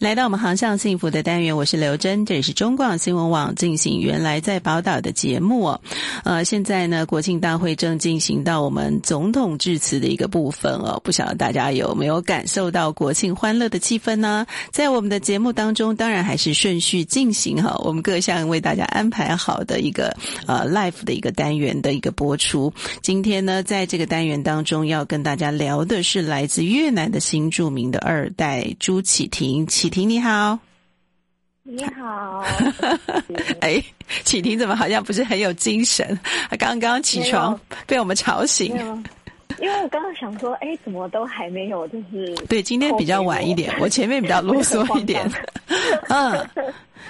来到我们航向幸福的单元，我是刘真，这里是中广新闻网进行原来在宝岛的节目哦。呃，现在呢，国庆大会正进行到我们总统致辞的一个部分哦，不晓得大家有没有感受到国庆欢乐的气氛呢？在我们的节目当中，当然还是顺序进行哈，我们各项为大家安排好的一个呃 live 的一个单元的一个播出。今天呢，在这个单元当中要跟大家聊的是来自越南的新著名的二代朱启婷启婷你好，你好。哎，启婷怎么好像不是很有精神？他刚刚起床被我们吵醒。因为我刚刚想说，哎，怎么都还没有？就是对，今天比较晚一点，我前面比较 啰嗦一点。嗯，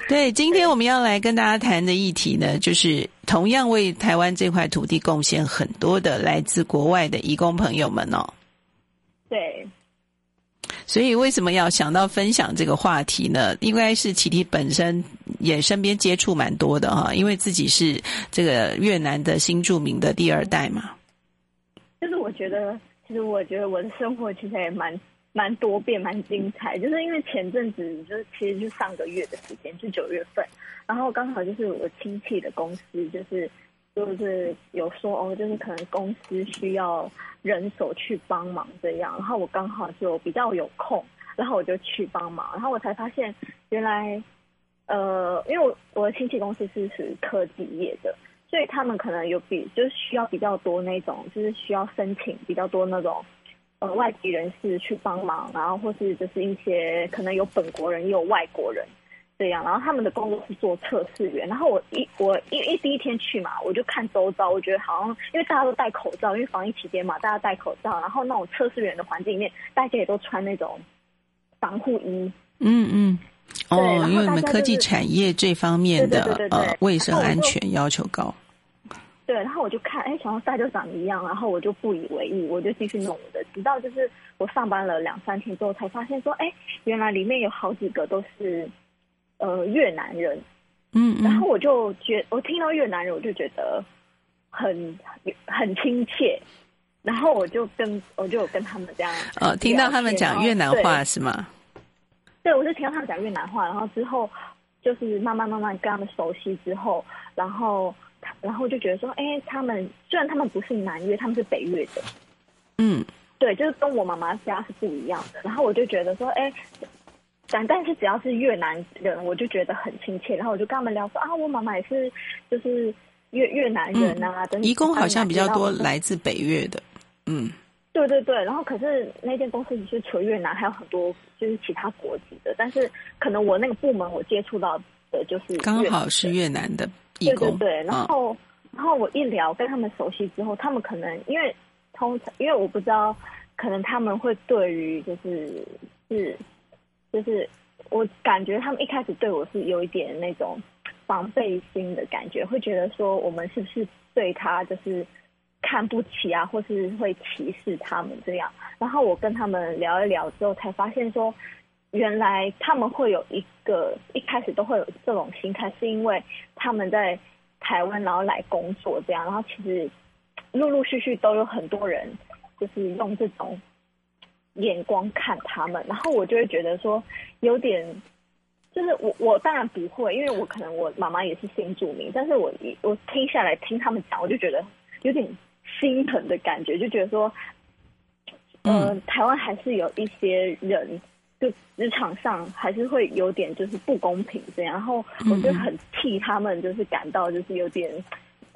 对，今天我们要来跟大家谈的议题呢，就是同样为台湾这块土地贡献很多的来自国外的移工朋友们哦。对。所以为什么要想到分享这个话题呢？应该是启婷本身也身边接触蛮多的哈，因为自己是这个越南的新著名的第二代嘛。就是我觉得，其实我觉得我的生活其实也蛮蛮多变、蛮精彩。就是因为前阵子，就是其实就上个月的时间，就九月份，然后刚好就是我亲戚的公司，就是。就是有说哦，就是可能公司需要人手去帮忙这样，然后我刚好就比较有空，然后我就去帮忙，然后我才发现原来，呃，因为我我的亲戚公司是属于科技业的，所以他们可能有比就是需要比较多那种，就是需要申请比较多那种呃外籍人士去帮忙，然后或是就是一些可能有本国人也有外国人。这样，然后他们的工作是做测试员。然后我一我一一第一天去嘛，我就看周遭，我觉得好像因为大家都戴口罩，因为防疫期间嘛，大家戴口罩。然后那种测试员的环境里面，大家也都穿那种防护衣。嗯嗯。哦，因为我们科技产业这方面的呃卫生安全要求高。对，然后我就看，哎，想说大家都长一样，然后我就不以为意，我就继续弄我的。直到就是我上班了两三天之后，才发现说，哎，原来里面有好几个都是。呃，越南人，嗯，嗯，然后我就觉，我听到越南人，我就觉得很很亲切，然后我就跟我就跟他们这样，呃、哦，听到他们讲越南话是吗？对，我是听到他们讲越南话，然后之后就是慢慢慢慢跟他们熟悉之后，然后然后就觉得说，哎，他们虽然他们不是南越，他们是北越的，嗯，对，就是跟我妈妈家是不一样的，然后我就觉得说，哎。但但是只要是越南人，我就觉得很亲切，然后我就跟他们聊说啊，我妈妈也是，就是越越南人啊。等、嗯、移工好像比较多来自北越的，嗯，对对对。然后可是那间公司只是除了越南，还有很多就是其他国籍的。但是可能我那个部门我接触到的就是刚好是越南的移工，对对对。然后、嗯、然后我一聊跟他们熟悉之后，他们可能因为通常因为我不知道，可能他们会对于就是是。就是我感觉他们一开始对我是有一点那种防备心的感觉，会觉得说我们是不是对他就是看不起啊，或是会歧视他们这样。然后我跟他们聊一聊之后，才发现说，原来他们会有一个一开始都会有这种心态，是因为他们在台湾然后来工作这样，然后其实陆陆续续都有很多人就是用这种。眼光看他们，然后我就会觉得说有点，就是我我当然不会，因为我可能我妈妈也是新住民，但是我我听下来听他们讲，我就觉得有点心疼的感觉，就觉得说，呃，台湾还是有一些人，就职场上还是会有点就是不公平这样，然后我就很替他们，就是感到就是有点。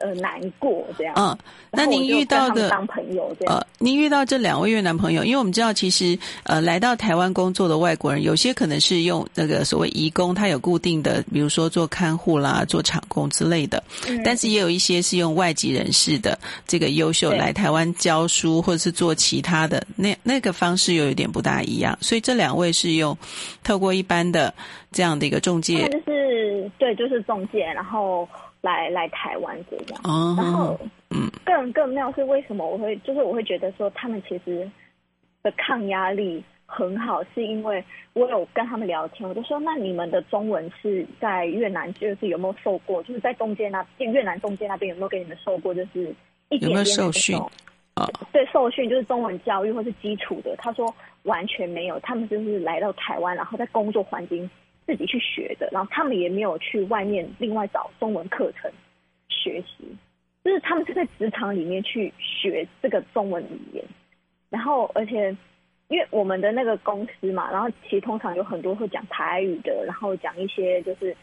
呃，难过这样。嗯，那您遇到的当朋友这样。呃，您遇到这两位越南朋友，因为我们知道，其实呃，来到台湾工作的外国人，有些可能是用那个所谓移工，他有固定的，比如说做看护啦、做厂工之类的。嗯。但是也有一些是用外籍人士的这个优秀来台湾教书，或者是做其他的，那那个方式又有点不大一样。所以这两位是用透过一般的这样的一个中介，就是对，就是中介，然后。来来台湾这样，oh, 然后嗯，更更妙是为什么我会就是我会觉得说他们其实的抗压力很好，是因为我有跟他们聊天，我就说，那你们的中文是在越南就是有没有受过，就是在中间那边越南中间那边有没有给你们受过，就是一点点的有没有受训？啊？对，受训就是中文教育或是基础的。他说完全没有，他们就是来到台湾，然后在工作环境自己去学的，然后他们也没有去外面另外找中文课程学习，就是他们是在职场里面去学这个中文语言，然后而且因为我们的那个公司嘛，然后其实通常有很多会讲台语的，然后讲一些就是。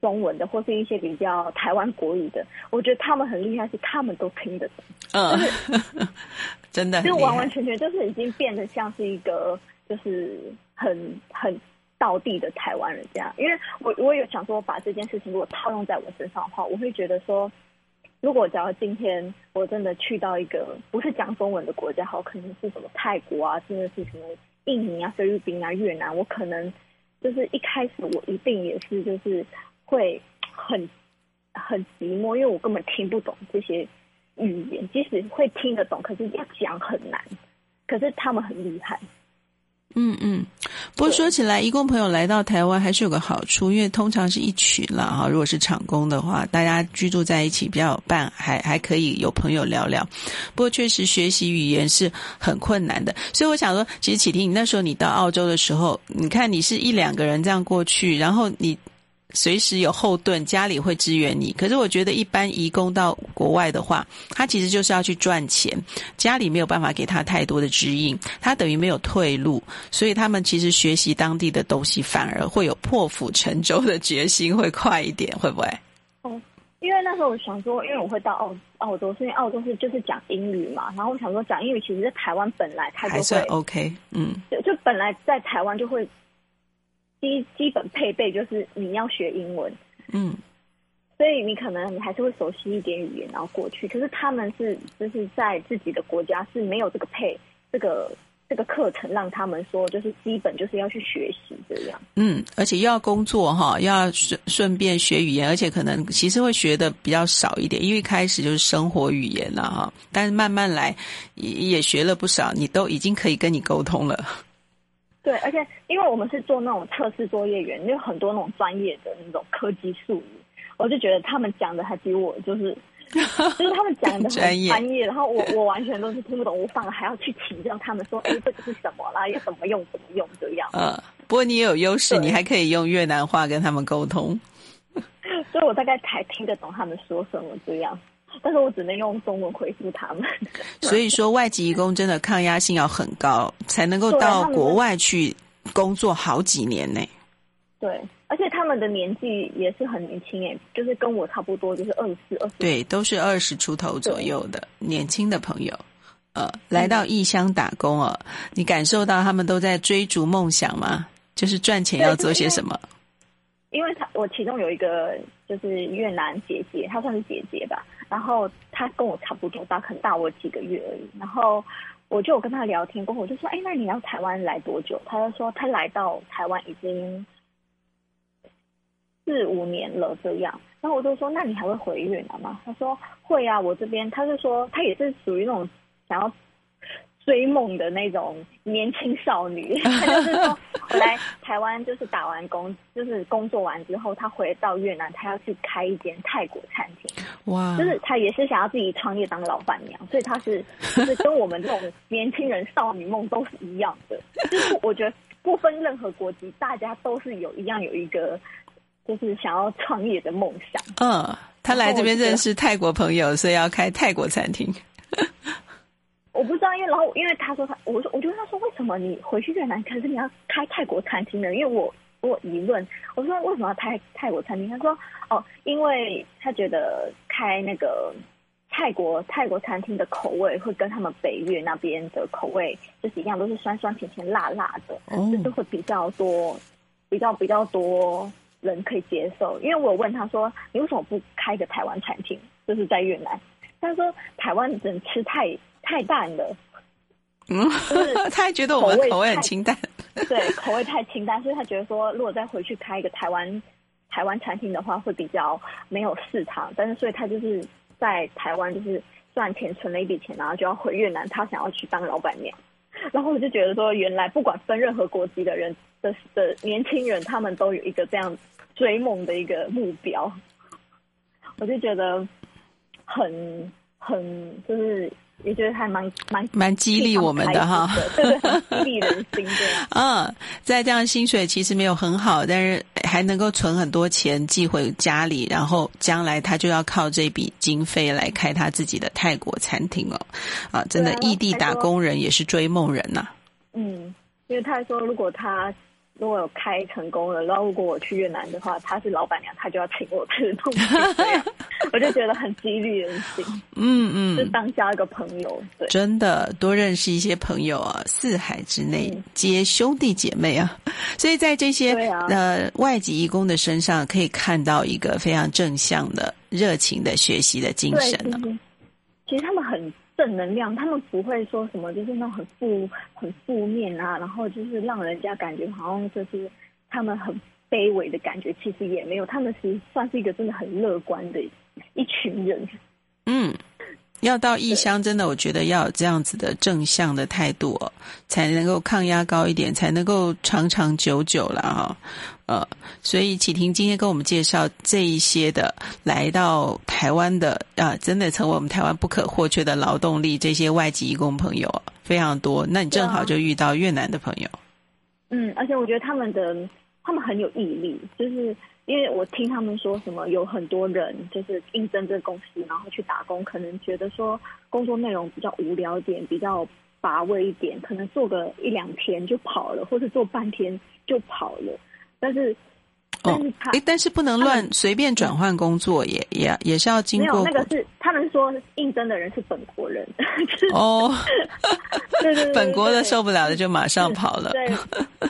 中文的或是一些比较台湾国语的，我觉得他们很厉害，是他们都听得懂。嗯，就是、真的，就完完全全就是已经变得像是一个就是很很道地的台湾人这样。因为我我有想说，把这件事情如果套用在我身上的话，我会觉得说，如果假如今天我真的去到一个不是讲中文的国家，好，可能是什么泰国啊，甚至是什么印尼啊、菲律宾啊、越南，我可能就是一开始我一定也是就是。会很很寂寞，因为我根本听不懂这些语言，即使会听得懂，可是要讲很难。可是他们很厉害。嗯嗯，不过说起来，移工朋友来到台湾还是有个好处，因为通常是一群了哈。如果是厂工的话，大家居住在一起比较有伴，还还可以有朋友聊聊。不过确实学习语言是很困难的，所以我想说，其实启婷，你那时候你到澳洲的时候，你看你是一两个人这样过去，然后你。随时有后盾，家里会支援你。可是我觉得，一般移工到国外的话，他其实就是要去赚钱，家里没有办法给他太多的指引，他等于没有退路。所以他们其实学习当地的东西，反而会有破釜沉舟的决心，会快一点，会不会？哦，因为那时候我想说，因为我会到澳澳洲，是因为澳洲是就是讲英语嘛。然后我想说，讲英语其实在台湾本来他就会还算 OK，嗯，就就本来在台湾就会。基基本配备就是你要学英文，嗯，所以你可能你还是会熟悉一点语言，然后过去。可是他们是就是在自己的国家是没有这个配这个这个课程，让他们说就是基本就是要去学习这样。嗯，而且又要工作哈，要顺顺便学语言，而且可能其实会学的比较少一点，因为开始就是生活语言了哈，但是慢慢来也也学了不少，你都已经可以跟你沟通了。对，而且因为我们是做那种测试作业员，有很多那种专业的那种科技术语，我就觉得他们讲的还比我就是，就是他们讲的很专业，然后我 我完全都是听不懂，我反而还要去请教他们说，哎，这个是什么啦，要怎么用，怎么用这样。呃，不过你也有优势，你还可以用越南话跟他们沟通，所以我大概才听得懂他们说什么这样。但是我只能用中文回复他们。所以说，外籍移工真的抗压性要很高，才能够到国外去工作好几年呢。对，而且他们的年纪也是很年轻诶，就是跟我差不多，就是二十四、二十。对，都是二十出头左右的年轻的朋友。呃，来到异乡打工哦，你感受到他们都在追逐梦想吗？就是赚钱要做些什么？因为他，我其中有一个就是越南姐姐，她算是姐姐吧。然后她跟我差不多大，可能大我几个月而已。然后我就有跟她聊天过后，我就说：“哎，那你来台湾来多久？”她就说：“她来到台湾已经四五年了，这样。”然后我就说：“那你还会回越南吗？”她说：“会啊，我这边。”她就说：“她也是属于那种想要。”追梦的那种年轻少女，她就是说，我来台湾就是打完工，就是工作完之后，她回到越南，她要去开一间泰国餐厅。哇！就是她也是想要自己创业当老板娘，所以她是 就是跟我们这种年轻人少女梦都是一样的。就是我觉得不分任何国籍，大家都是有一样有一个就是想要创业的梦想。嗯，她来这边认识泰国朋友，所以要开泰国餐厅。我不知道，因为然后因为他说他，我说我就问他说，为什么你回去越南，可是你要开泰国餐厅呢？因为我我有疑问，我说为什么要开泰国餐厅？他说哦，因为他觉得开那个泰国泰国餐厅的口味会跟他们北越那边的口味就是一样，都是酸酸甜甜辣辣的，嗯、就是会比较多比较比较多人可以接受。因为我有问他说，你为什么不开个台湾餐厅？就是在越南，他说台湾人吃太。太淡了，嗯，他还觉得我们口味很清淡，对，口味太清淡，所以他觉得说，如果再回去开一个台湾台湾餐厅的话，会比较没有市场。但是，所以他就是在台湾就是赚钱存了一笔钱，然后就要回越南，他想要去当老板娘。然后我就觉得说，原来不管分任何国籍的人的的年轻人，他们都有一个这样追梦的一个目标。我就觉得很很就是。也觉得还蛮蛮蛮激励我们的哈，对对，激励人心 对啊。嗯，在这样薪水其实没有很好，但是还能够存很多钱寄回家里，然后将来他就要靠这笔经费来开他自己的泰国餐厅哦。啊，真的异地打工人也是追梦人呐、啊。嗯，因为他说如果他。如果有开成功了，然后如果我去越南的话，他是老板娘，他就要请我吃东西，我就觉得很激励人心。嗯嗯，就当交一个朋友，对，真的多认识一些朋友啊，四海之内皆兄弟姐妹啊。所以在这些、啊、呃外籍义工的身上，可以看到一个非常正向的、热情的学习的精神呢。其实他们很。正能量，他们不会说什么，就是那种很负、很负面啊，然后就是让人家感觉好像就是他们很卑微的感觉，其实也没有，他们其实算是一个真的很乐观的一群人。嗯。要到异乡，真的，我觉得要有这样子的正向的态度哦，才能够抗压高一点，才能够长长久久了哈。呃，所以启婷今天跟我们介绍这一些的来到台湾的啊，真的成为我们台湾不可或缺的劳动力，这些外籍移工朋友非常多。那你正好就遇到越南的朋友。嗯，而且我觉得他们的他们很有毅力，就是。因为我听他们说什么，有很多人就是应征这个公司，然后去打工，可能觉得说工作内容比较无聊点，比较乏味一点，可能做个一两天就跑了，或者做半天就跑了，但是。但是他，哎，但是不能乱随便转换工作，也也也是要经过。没有，那个是他们说应征的人是本国人。哦，对，对对对，本国的受不了的就马上跑了。对，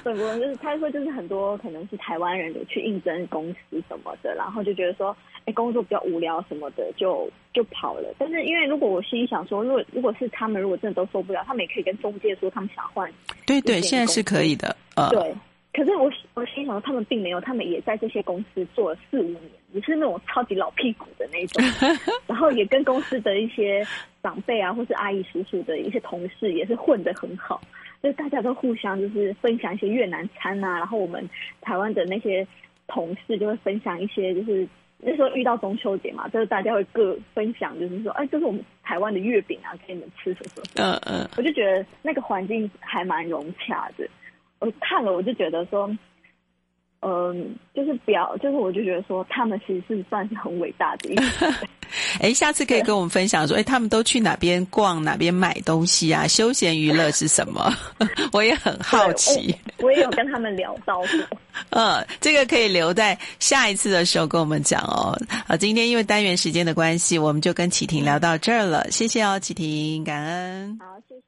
本国人就是他说就是很多可能是台湾人有去应征公司什么的，然后就觉得说，哎，工作比较无聊什么的，就就跑了。但是因为如果我心里想说，如果如果是他们，如果真的都受不了，他们也可以跟中介说他们想换。对对，现在是可以的。呃，对。可是我我心想，他们并没有，他们也在这些公司做了四五年，也是那种超级老屁股的那种，然后也跟公司的一些长辈啊，或是阿姨叔叔的一些同事也是混得很好，就是大家都互相就是分享一些越南餐啊，然后我们台湾的那些同事就会分享一些，就是那时候遇到中秋节嘛，就是大家会各分享，就是说，哎，这是我们台湾的月饼啊，给你们吃什么什么，嗯嗯，我就觉得那个环境还蛮融洽的。我看了，我就觉得说，嗯、呃，就是不要，就是我就觉得说，他们其实是算是很伟大的。哎，下次可以跟我们分享说，哎，他们都去哪边逛，哪边买东西啊？休闲娱乐是什么？我也很好奇。我，我也有跟他们聊到过。嗯，这个可以留在下一次的时候跟我们讲哦。好，今天因为单元时间的关系，我们就跟启婷聊到这儿了。谢谢哦，启婷，感恩。好，谢谢。